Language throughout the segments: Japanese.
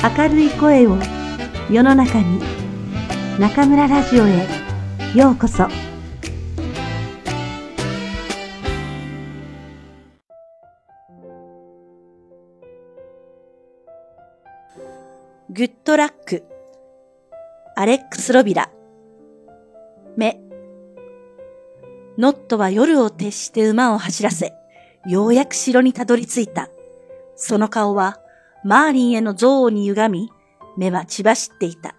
明るい声を世の中に中村ラジオへようこそ。グッドラック。アレックス・ロビラ。目。ノットは夜を徹して馬を走らせ、ようやく城にたどり着いた。その顔はマーリンへの憎悪に歪み、目は血走っていた。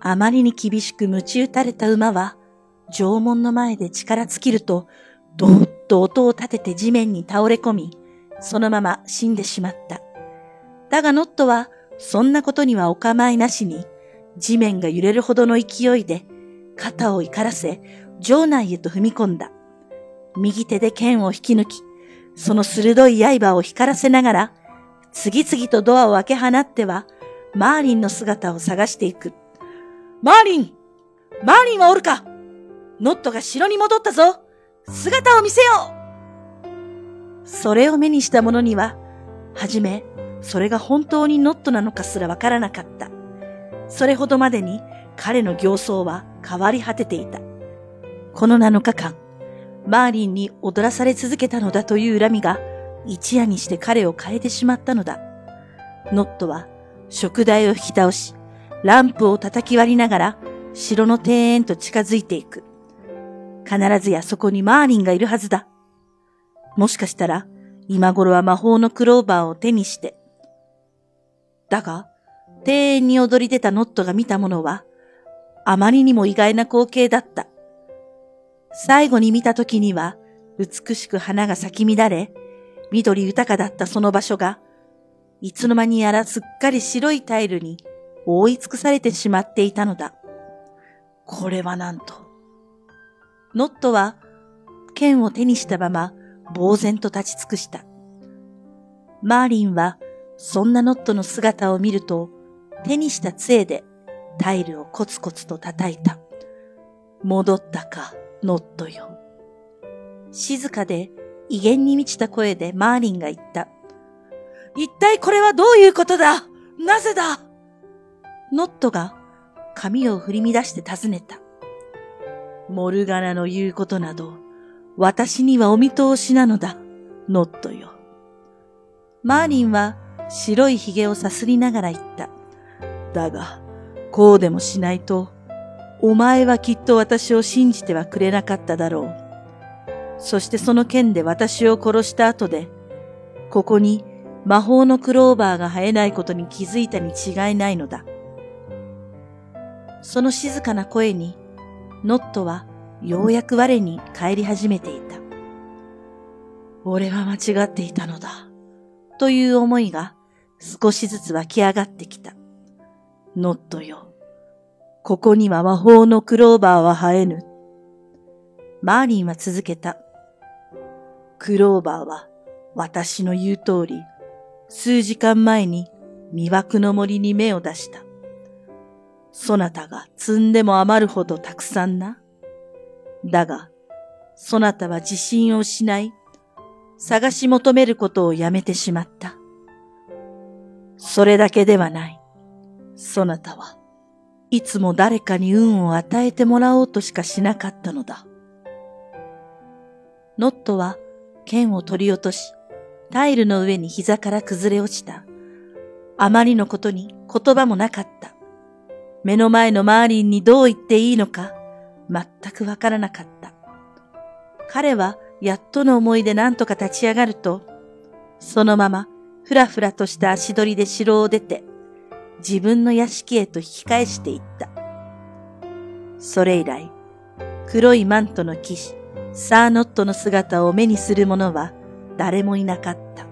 あまりに厳しく鞭打たれた馬は、縄文の前で力尽きると、どーっと音を立てて地面に倒れ込み、そのまま死んでしまった。だがノットは、そんなことにはお構いなしに、地面が揺れるほどの勢いで、肩を怒らせ、城内へと踏み込んだ。右手で剣を引き抜き、その鋭い刃を光らせながら、次々とドアを開け放っては、マーリンの姿を探していく。マーリンマーリンはおるかノットが城に戻ったぞ姿を見せようそれを目にした者には、はじめ、それが本当にノットなのかすらわからなかった。それほどまでに彼の形相は変わり果てていた。この7日間、マーリンに踊らされ続けたのだという恨みが一夜にして彼を変えてしまったのだ。ノットは食台を引き倒し、ランプを叩き割りながら城の庭園と近づいていく。必ずやそこにマーリンがいるはずだ。もしかしたら今頃は魔法のクローバーを手にして。だが、庭園に踊り出たノットが見たものは、あまりにも意外な光景だった。最後に見た時には、美しく花が咲き乱れ、緑豊かだったその場所が、いつの間にやらすっかり白いタイルに覆い尽くされてしまっていたのだ。これはなんと。ノットは剣を手にしたまま呆然と立ち尽くした。マーリンはそんなノットの姿を見ると手にした杖でタイルをコツコツと叩いた。戻ったか。ノットよ。静かで威厳に満ちた声でマーリンが言った。一体これはどういうことだ？なぜだ？ノットが髪を振り乱して尋ねた。モルガナの言うことなど、私にはお見通しなのだ、ノットよ。マーリンは白い髭をさすりながら言った。だが、こうでもしないと、お前はきっと私を信じてはくれなかっただろう。そしてその剣で私を殺した後で、ここに魔法のクローバーが生えないことに気づいたに違いないのだ。その静かな声に、ノットはようやく我に帰り始めていた。俺は間違っていたのだ。という思いが少しずつ湧き上がってきた。ノットよ。ここには魔法のクローバーは生えぬ。マーリンは続けた。クローバーは私の言う通り、数時間前に魅惑の森に目を出した。そなたが積んでも余るほどたくさんな。だが、そなたは自信を失い、探し求めることをやめてしまった。それだけではない。そなたは、いつも誰かに運を与えてもらおうとしかしなかったのだ。ノットは剣を取り落とし、タイルの上に膝から崩れ落ちた。あまりのことに言葉もなかった。目の前のマーリンにどう言っていいのか、全くわからなかった。彼はやっとの思いで何とか立ち上がると、そのままふらふらとした足取りで城を出て、自分の屋敷へと引き返していった。それ以来、黒いマントの騎士、サーノットの姿を目にする者は誰もいなかった。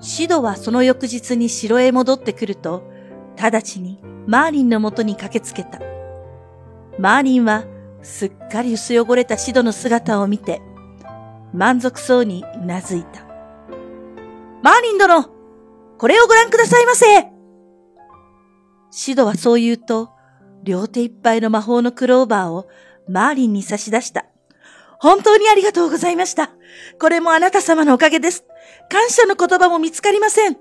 シドはその翌日に城へ戻ってくると、直ちにマーリンのもとに駆けつけた。マーリンはすっかり薄汚れたシドの姿を見て、満足そうにうなずいた。マーリン殿これをご覧くださいませシドはそう言うと、両手いっぱいの魔法のクローバーをマーリンに差し出した。本当にありがとうございました。これもあなた様のおかげです。感謝の言葉も見つかりません。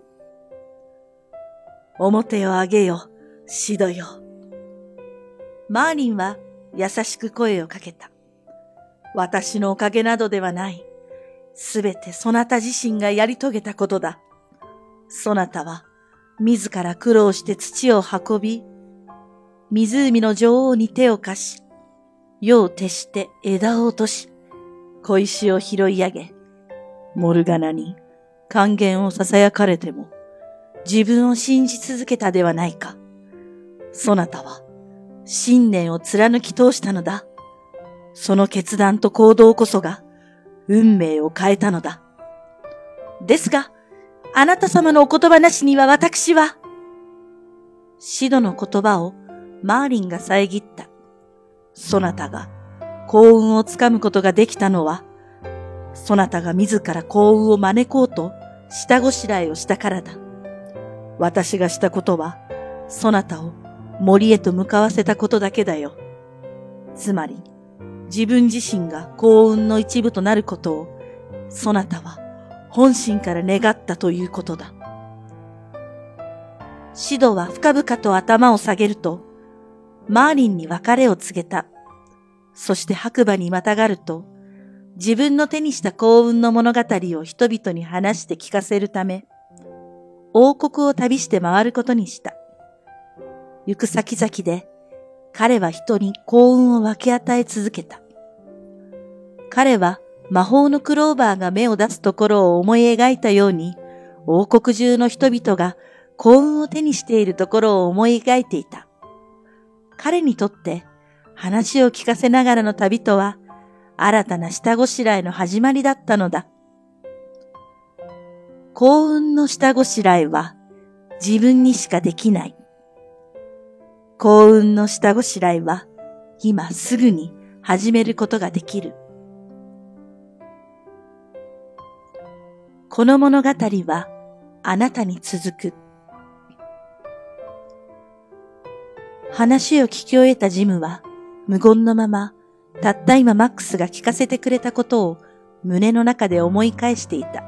表を上げよ、シドよ。マーリンは優しく声をかけた。私のおかげなどではない。すべてそなた自身がやり遂げたことだ。そなたは自ら苦労して土を運び、湖の女王に手を貸し、夜を徹して枝を落とし、小石を拾い上げ、モルガナに還元を囁かれても、自分を信じ続けたではないか。そなたは信念を貫き通したのだ。その決断と行動こそが運命を変えたのだ。ですが、あなた様のお言葉なしには私は、シドの言葉をマーリンが遮った。そなたが幸運をつかむことができたのは、そなたが自ら幸運を招こうと下ごしらえをしたからだ。私がしたことは、そなたを森へと向かわせたことだけだよ。つまり、自分自身が幸運の一部となることを、そなたは本心から願ったということだ。シドは深々と頭を下げると、マーリンに別れを告げた。そして白馬にまたがると、自分の手にした幸運の物語を人々に話して聞かせるため、王国を旅して回ることにした。行く先々で、彼は人に幸運を分け与え続けた。彼は魔法のクローバーが芽を出すところを思い描いたように、王国中の人々が幸運を手にしているところを思い描いていた。彼にとって話を聞かせながらの旅とは、新たな下ごしらえの始まりだったのだ。幸運の下ごしらえは自分にしかできない。幸運の下ごしらえは今すぐに始めることができる。この物語はあなたに続く。話を聞き終えたジムは無言のままたった今マックスが聞かせてくれたことを胸の中で思い返していた。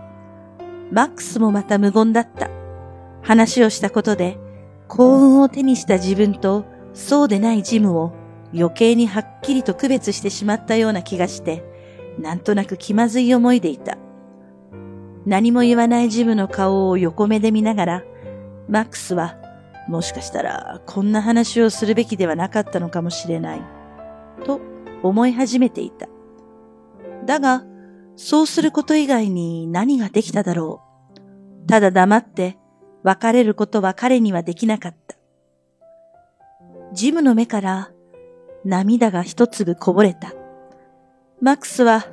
マックスもまた無言だった。話をしたことで幸運を手にした自分とそうでないジムを余計にはっきりと区別してしまったような気がして、なんとなく気まずい思いでいた。何も言わないジムの顔を横目で見ながら、マックスは、もしかしたらこんな話をするべきではなかったのかもしれない、と思い始めていた。だが、そうすること以外に何ができただろう。ただ黙って別れることは彼にはできなかった。ジムの目から涙が一粒こぼれた。マックスは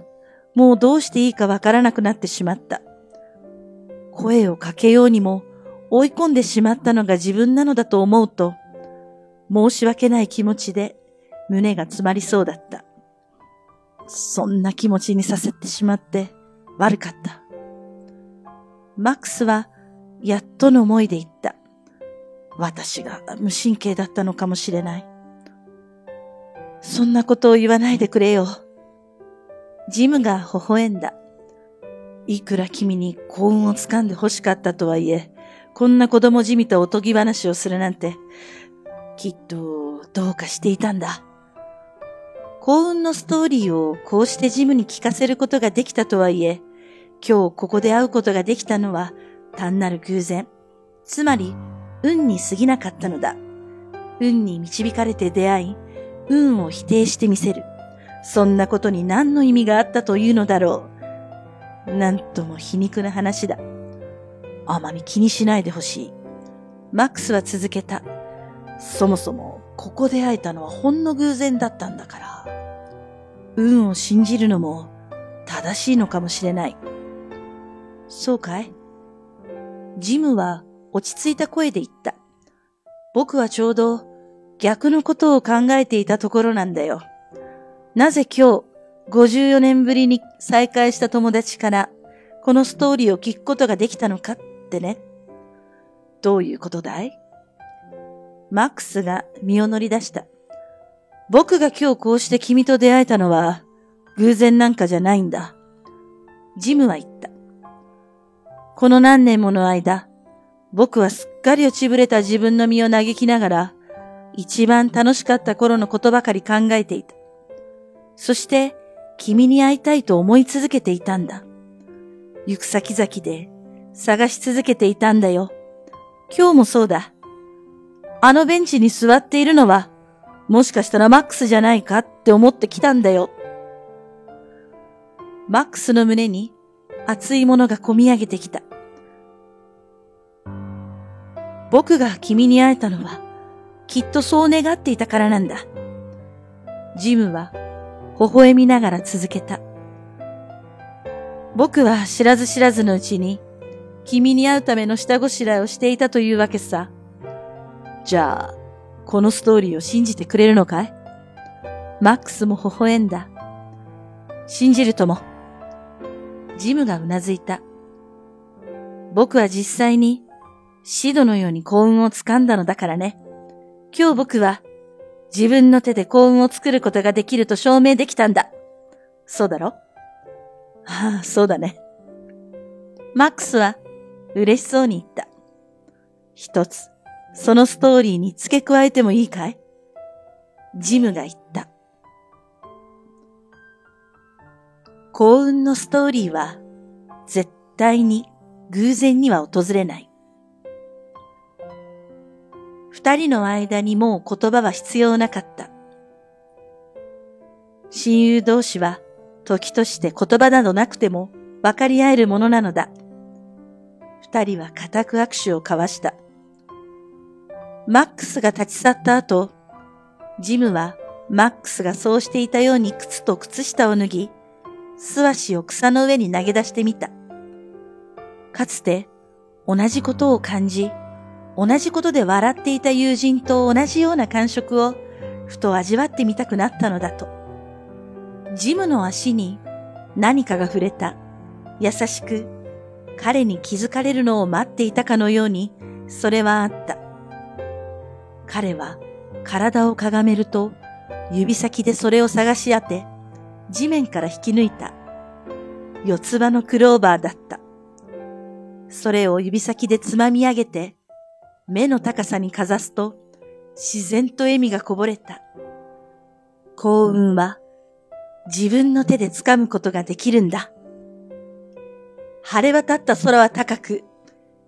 もうどうしていいかわからなくなってしまった。声をかけようにも追い込んでしまったのが自分なのだと思うと、申し訳ない気持ちで胸が詰まりそうだった。そんな気持ちにさせてしまって悪かった。マックスはやっとの思いで言った。私が無神経だったのかもしれない。そんなことを言わないでくれよ。ジムが微笑んだ。いくら君に幸運をつかんで欲しかったとはいえ、こんな子供じみたおとぎ話をするなんて、きっとどうかしていたんだ。幸運のストーリーをこうしてジムに聞かせることができたとはいえ、今日ここで会うことができたのは単なる偶然。つまり、運に過ぎなかったのだ。運に導かれて出会い、運を否定してみせる。そんなことに何の意味があったというのだろう。なんとも皮肉な話だ。あまり気にしないでほしい。マックスは続けた。そもそも、ここで会えたのはほんの偶然だったんだから。運を信じるのも正しいのかもしれない。そうかい？ジムは落ち着いた声で言った。僕はちょうど逆のことを考えていたところなんだよ。なぜ今日54年ぶりに再会した友達からこのストーリーを聞くことができたのかってね。どういうことだい？マックスが身を乗り出した。僕が今日こうして君と出会えたのは偶然なんかじゃないんだ。ジムは言った。この何年もの間、僕はすっかり落ちぶれた自分の身を嘆きながら、一番楽しかった頃のことばかり考えていた。そして、君に会いたいと思い続けていたんだ。行く先々で探し続けていたんだよ。今日もそうだ。あのベンチに座っているのは、もしかしたらマックスじゃないかって思ってきたんだよ。マックスの胸に熱いものが込み上げてきた。僕が君に会えたのは、きっとそう願っていたからなんだ。ジムは微笑みながら続けた。僕は知らず知らずのうちに、君に会うための下ごしらえをしていたというわけさ。じゃあ、このストーリーを信じてくれるのかい？マックスも微笑んだ。信じるとも。ジムがうなずいた。僕は実際に、シドのように幸運をつかんだのだからね。今日僕は、自分の手で幸運を作ることができると証明できたんだ。そうだろ？ああ、そうだね。マックスは嬉しそうに言った。一つ、そのストーリーに付け加えてもいいかい？ジムが言った。幸運のストーリーは絶対に偶然には訪れない。二人の間にもう言葉は必要なかった。親友同士は時として言葉などなくても分かり合えるものなのだ。二人は固く握手を交わした。マックスが立ち去った後、ジムはマックスがそうしていたように靴と靴下を脱ぎ、素足を草の上に投げ出してみた。かつて同じことを感じ、同じことで笑っていた友人と同じような感触をふと味わってみたくなったのだと。ジムの足に何かが触れた。優しく彼に気づかれるのを待っていたかのようにそれはあった。彼は体をかがめると指先でそれを探し当て地面から引き抜いた。四つ葉のクローバーだった。それを指先でつまみ上げて目の高さにかざすと自然と笑みがこぼれた。幸運は自分の手で掴むことができるんだ。晴れ渡った空は高く、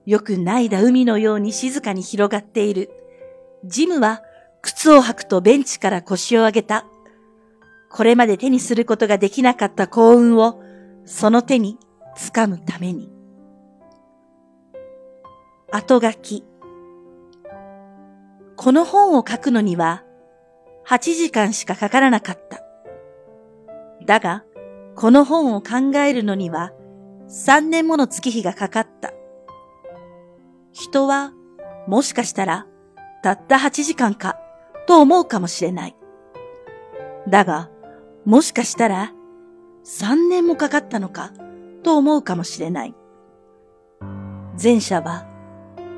よくないだ海のように静かに広がっている。ジムは靴を履くとベンチから腰を上げた。これまで手にすることができなかった幸運をその手に掴むために。後書き。この本を書くのには8時間しかかからなかった。だが、この本を考えるのには3年もの月日がかかった。人は、もしかしたら、たった8時間か、と思うかもしれない。だが、もしかしたら、3年もかかったのか、と思うかもしれない。前者は、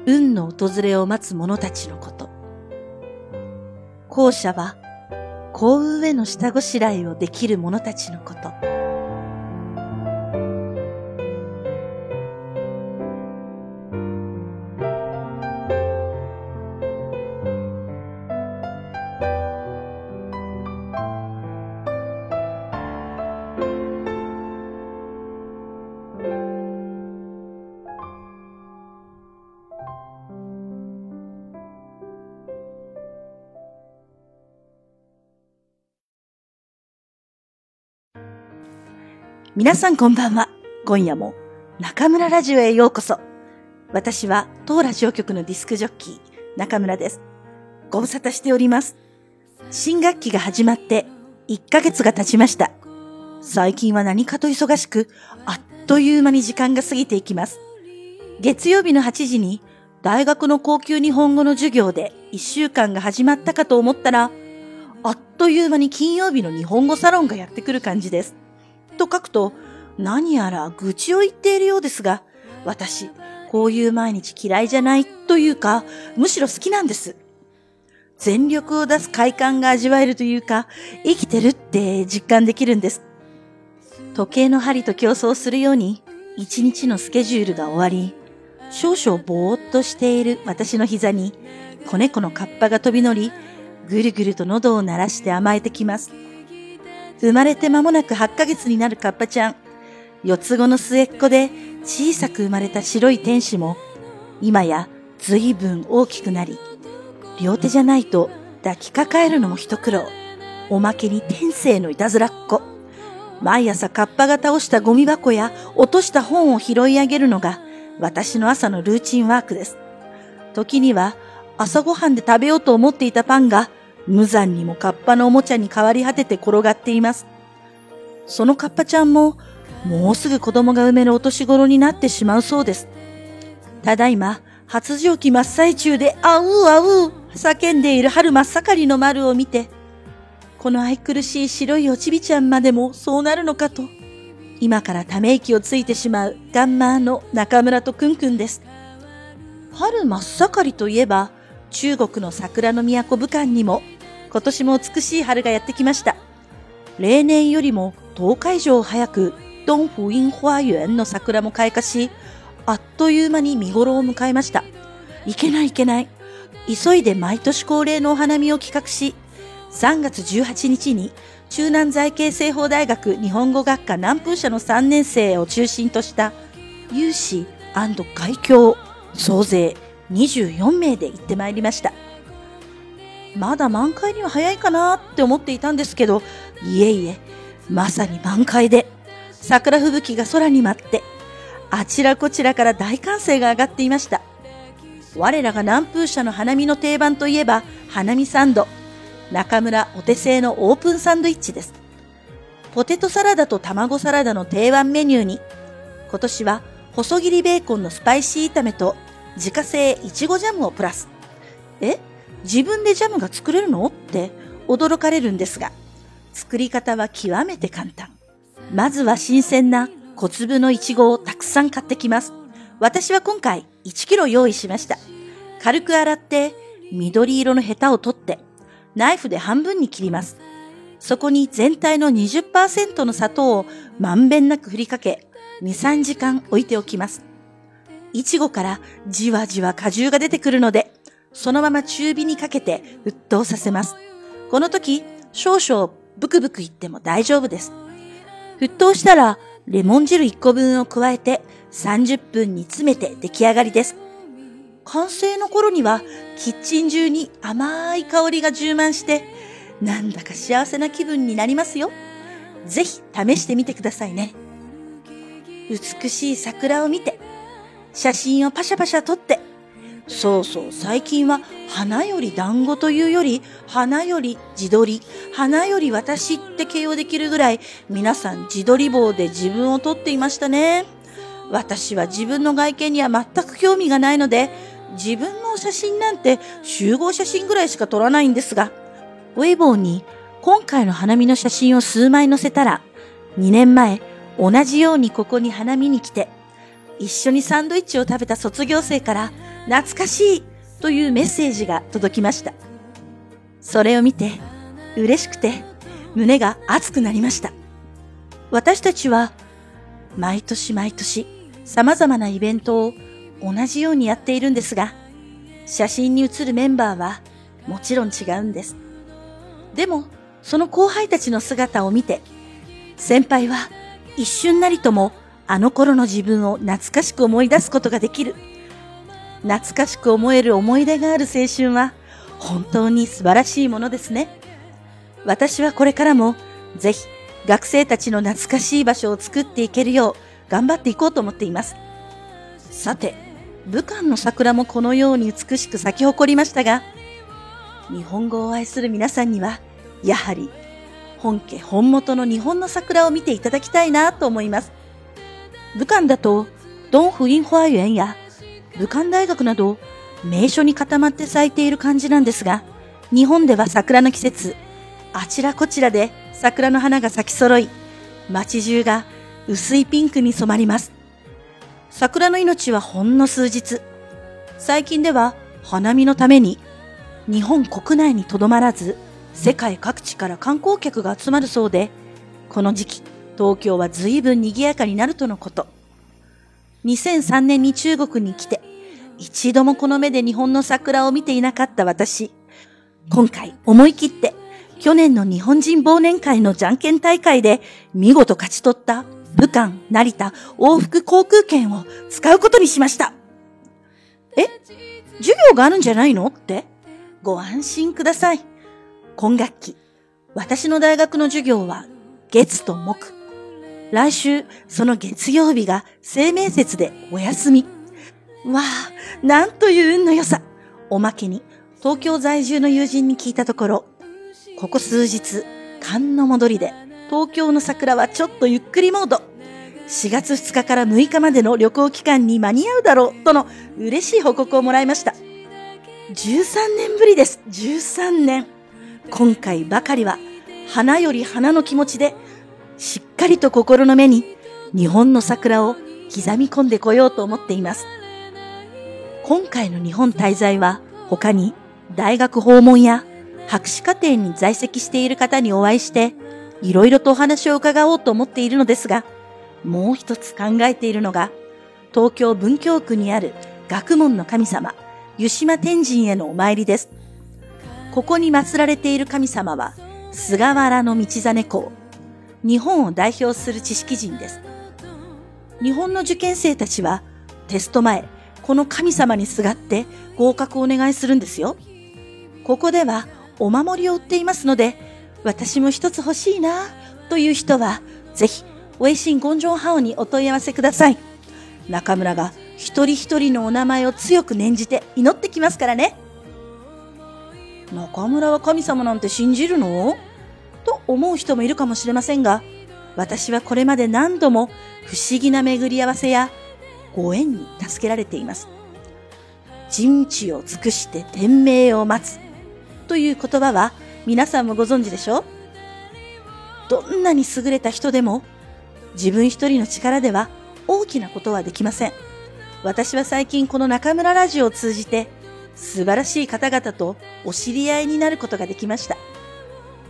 運の訪れを待つ者たちのこと。後者は、幸運への下ごしらえをできる者たちのこと。皆さんこんばんは。今夜も中村ラジオへようこそ。私は当ラジオ局のディスクジョッキー、中村です。ご無沙汰しております。新学期が始まって1ヶ月が経ちました。最近は何かと忙しく、あっという間に時間が過ぎていきます。月曜日の8時に大学の高級日本語の授業で1週間が始まったかと思ったら、あっという間に金曜日の日本語サロンがやってくる感じです。と書くと、何やら愚痴を言っているようですが、私、こういう毎日嫌いじゃないというか、むしろ好きなんです。全力を出す快感が味わえるというか、生きてるって実感できるんです。時計の針と競争するように、一日のスケジュールが終わり、少々ぼーっとしている私の膝に、子猫のカッパが飛び乗り、ぐるぐると喉を鳴らして甘えてきます。生まれて間もなく8ヶ月になるカッパちゃん。四つ子の末っ子で小さく生まれた白い天使も、今や随分大きくなり、両手じゃないと抱きかかえるのも一苦労。おまけに天性のいたずらっ子。毎朝カッパが倒したゴミ箱や落とした本を拾い上げるのが私の朝のルーチンワークです。時には朝ごはんで食べようと思っていたパンが無残にもカッパのおもちゃに変わり果てて転がっています。そのカッパちゃんももうすぐ子供が産めるお年頃になってしまうそうです。ただいま発情期真っ最中であうあう叫んでいる春真っ盛りの丸を見てこの愛くるしい白いおちびちゃんまでもそうなるのかと今からため息をついてしまうガンマーの中村とくんくんです。春真っ盛りといえば中国の桜の都武漢にも今年も美しい春がやってきました。例年よりも10日以上早く東福音花園の桜も開花し、あっという間に見頃を迎えました。いけないいけない。急いで毎年恒例のお花見を企画し、3月18日に中南財系西方大学日本語学科南風社の3年生を中心とした有志外教総勢24名で行ってまいりました。まだ満開には早いかなって思っていたんですけど、いえいえ、まさに満開で、桜吹雪が空に舞って、あちらこちらから大歓声が上がっていました。我らが南風社の花見の定番といえば、花見サンド。中村お手製のオープンサンドイッチです。ポテトサラダと卵サラダの定番メニューに、今年は細切りベーコンのスパイシー炒めと自家製いちごジャムをプラス。え？自分でジャムが作れるの？って驚かれるんですが、作り方は極めて簡単。まずは新鮮な小粒のいちごをたくさん買ってきます。私は今回1キロ用意しました。軽く洗って緑色のヘタを取ってナイフで半分に切ります。そこに全体の20%の砂糖をまんべんなく振りかけ、2、3時間置いておきます。いちごからじわじわ果汁が出てくるので、そのまま中火にかけて沸騰させます。この時、少々ブクブクいっても大丈夫です。沸騰したら、レモン汁1個分を加えて30分に詰めて出来上がりです。完成の頃にはキッチン中に甘い香りが充満して、なんだか幸せな気分になりますよ。ぜひ試してみてくださいね。美しい桜を見て、写真をパシャパシャ撮って、そうそう、最近は花より団子というより、花より自撮り、花より私って形容できるぐらい、皆さん自撮り棒で自分を撮っていましたね。私は自分の外見には全く興味がないので、自分の写真なんて集合写真ぐらいしか撮らないんですが、ウェイボーに今回の花見の写真を数枚載せたら、2年前同じようにここに花見に来て、一緒にサンドイッチを食べた卒業生から懐かしいというメッセージが届きました。それを見て嬉しくて胸が熱くなりました。私たちは毎年毎年様々なイベントを同じようにやっているんですが、写真に写るメンバーはもちろん違うんです。でも、その後輩たちの姿を見て、先輩は一瞬なりともあの頃の自分を懐かしく思い出すことができる。懐かしく思える思い出がある青春は本当に素晴らしいものですね。私はこれからもぜひ学生たちの懐かしい場所を作っていけるよう頑張っていこうと思っています。さて、武漢の桜もこのように美しく咲き誇りましたが、日本語を愛する皆さんには、やはり本家本元の日本の桜を見ていただきたいなと思います。武漢だと、ドンフイン花園や武漢大学など名所に固まって咲いている感じなんですが、日本では桜の季節、あちらこちらで桜の花が咲き揃い、街中が薄いピンクに染まります。桜の命はほんの数日。最近では花見のために日本国内にとどまらず世界各地から観光客が集まるそうで、この時期東京は随分賑やかになるとのこと。2003年に中国に来て、一度もこの目で日本の桜を見ていなかった私。今回思い切って去年の日本人忘年会のじゃんけん大会で見事勝ち取った武漢、成田、往復航空券を使うことにしました。え？授業があるんじゃないの？って？ご安心ください。今学期、私の大学の授業は月と木。来週、その月曜日が生命節でお休み。わあ、なんという運の良さ。おまけに、東京在住の友人に聞いたところ、ここ数日、寒の戻りで、東京の桜はちょっとゆっくりモード。4月2日から6日までの旅行期間に間に合うだろう、との嬉しい報告をもらいました。13年ぶりです。13年。今回ばかりは、花より花の気持ちで、しっかりと心の目に日本の桜を刻み込んでこようと思っています。今回の日本滞在は他に大学訪問や博士課程に在籍している方にお会いして、いろいろとお話を伺おうと思っているのですが、もう一つ考えているのが、東京文京区にある学問の神様、湯島天神へのお参りです。ここに祀られている神様は、菅原道真公、日本を代表する知識人です。日本の受験生たちは、テスト前、この神様にすがって合格をお願いするんですよ。ここではお守りを売っていますので、私も一つ欲しいなという人は、ぜひ、ウェイシンゴンジョンハオにお問い合わせください。中村が一人一人のお名前を強く念じて祈ってきますからね。中村は神様なんて信じるの？と思う人もいるかもしれませんが、私はこれまで何度も不思議な巡り合わせやご縁に助けられています。人知を尽くして天命を待つ。という言葉は皆さんもご存知でしょう？どんなに優れた人でも自分一人の力では大きなことはできません。私は最近この中村ラジオを通じて素晴らしい方々とお知り合いになることができました。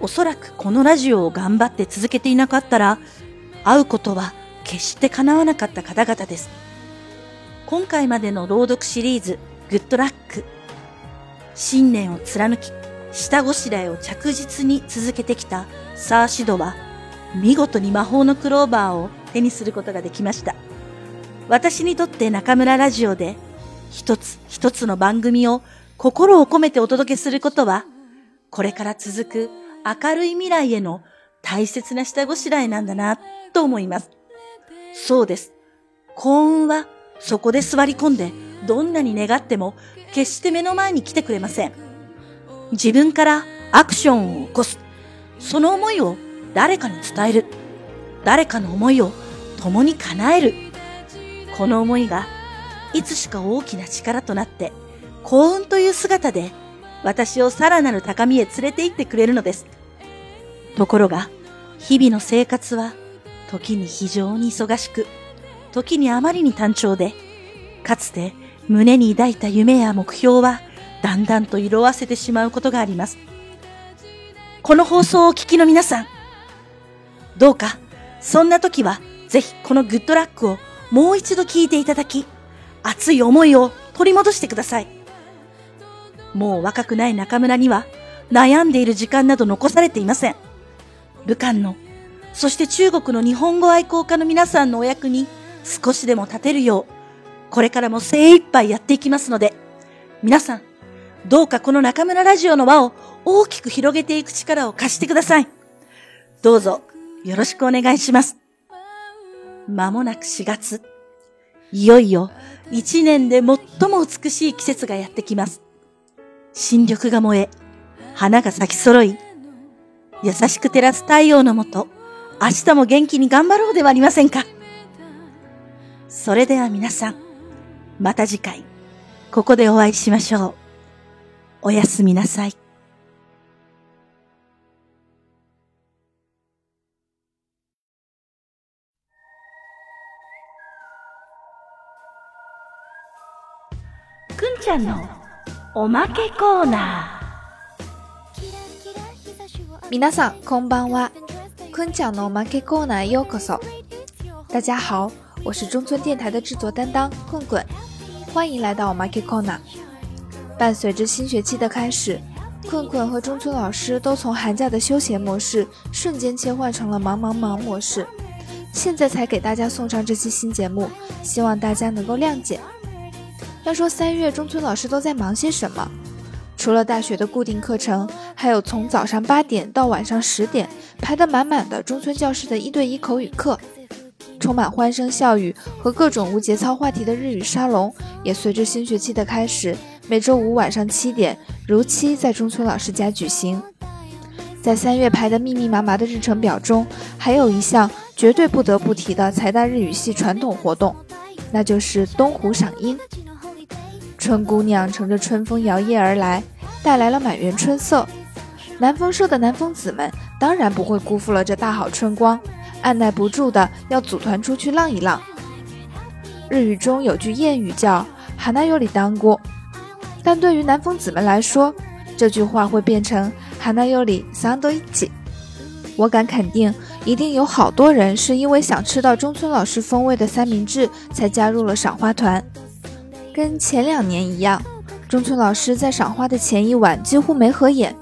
おそらくこのラジオを頑張って続けていなかったら会うことは決して叶わなかった方々です。今回までの朗読シリーズグッドラック信念を貫き下ごしらえを着実に続けてきたサーシドは、見事に魔法のクローバーを手にすることができました。私にとって中村ラジオで、一つ一つの番組を心を込めてお届けすることは、これから続く明るい未来への大切な下ごしらえなんだな、と思います。そうです。幸運はそこで座り込んでどんなに願っても決して目の前に来てくれません。自分からアクションを起こす。その思いを誰かに伝える。誰かの思いを共に叶える。この思いがいつしか大きな力となって幸運という姿で私をさらなる高みへ連れて行ってくれるのです。ところが日々の生活は時に非常に忙しく、時にあまりに単調で、かつて胸に抱いた夢や目標はだんだんと色あせてしまうことがあります。この放送をお聞きの皆さん、どうか、そんな時は、ぜひこのグッドラックをもう一度聞いていただき、熱い思いを取り戻してください。もう若くない中村には、悩んでいる時間など残されていません。武漢の、そして中国の日本語愛好家の皆さんのお役に少しでも立てるよう、これからも精一杯やっていきますので、皆さん、どうかこの中村ラジオの輪を大きく広げていく力を貸してください。どうぞよろしくお願いします。まもなく4月。いよいよ一年で最も美しい季節がやってきます。新緑が燃え、花が咲き揃い、優しく照らす太陽のもと、明日も元気に頑張ろうではありませんか？それでは皆さん、また次回、ここでお会いしましょう。おやすみなさい。くんちゃんのおまけコーナー。皆さん、こんばんは。くんちゃんのおまけコーナーへようこそ。大家好。 我是中村电台的制作担当棍棍，欢迎来到 Market Corner。伴随着新学期的开始，困困和中村老师都从寒假的休闲模式瞬间切换成了忙忙忙模式，现在才给大家送上这期新节目，希望大家能够谅解。要说三月中村老师都在忙些什么？ 除了大学的固定课程，还有从早上八点到晚上十点排得满满的中村教室的一对一口语课，充满欢声笑语和各种无节操话题的日语沙龙，也随着新学期的开始。每周五晚上七点，如期在中村老师家举行。在三月排的密密麻麻的日程表中，还有一项绝对不得不提的财大日语系传统活动，那就是东湖赏樱。春姑娘乘着春风摇曳而来，带来了满园春色。南风社的南风子们当然不会辜负了这大好春光，按耐不住的要组团出去浪一浪。日语中有句谚语叫“哈那尤里当过”。但对于南风子们来说，这句话会变成“哈那尤里桑多一起”。我敢肯定，一定有好多人是因为想吃到中村老师风味的三明治才加入了赏花团。跟前两年一样，中村老师在赏花的前一晚几乎没合眼，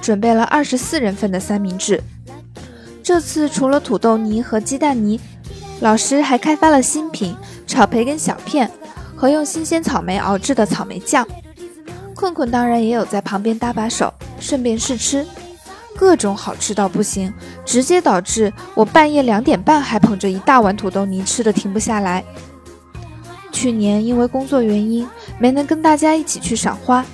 准备了二十四人份的三明治。这次除了土豆泥和鸡蛋泥，老师还开发了新品——炒培根小片和用新鲜草莓熬制的草莓酱。困困当然也有在旁边搭把手，顺便试吃，各种好吃到不行，直接导致我半夜两点半还捧着一大碗土豆泥吃的停不下来。去年因为工作原因没能跟大家一起去赏花，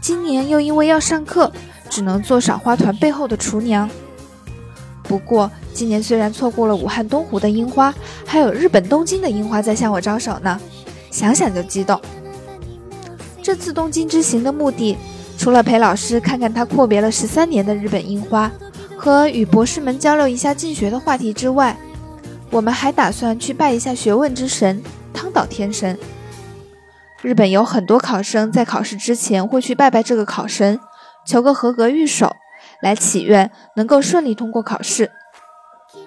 今年又因为要上课，只能做赏花团背后的厨娘。不过今年虽然错过了武汉东湖的樱花，还有日本东京的樱花在向我招手呢，想想就激动。这次东京之行的目的，除了陪老师看看他阔别了十三年的日本樱花，和与博士们交流一下进学的话题之外，我们还打算去拜一下学问之神汤岛天神。日本有很多考生在考试之前会去拜拜这个考神，求个合格御守，来祈愿能够顺利通过考试。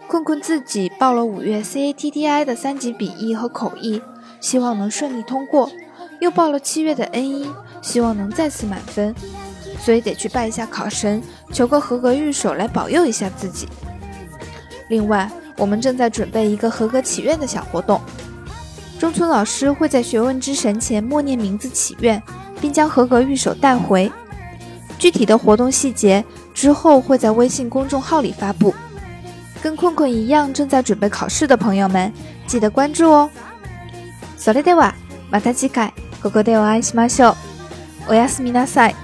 困困自己报了五月 CATTI 的三级笔译和口译，希望能顺利通过。又报了七月的 N 一，希望能再次满分，所以得去拜一下考神，求个合格御守来保佑一下自己。另外，我们正在准备一个合格祈愿的小活动，中村老师会在学问之神前默念名字祈愿，并将合格御守带回。具体的活动细节之后会在微信公众号里发布。跟困困一样正在准备考试的朋友们，记得关注哦。それではまた次回。ここでお会いしましょう。おやすみなさい。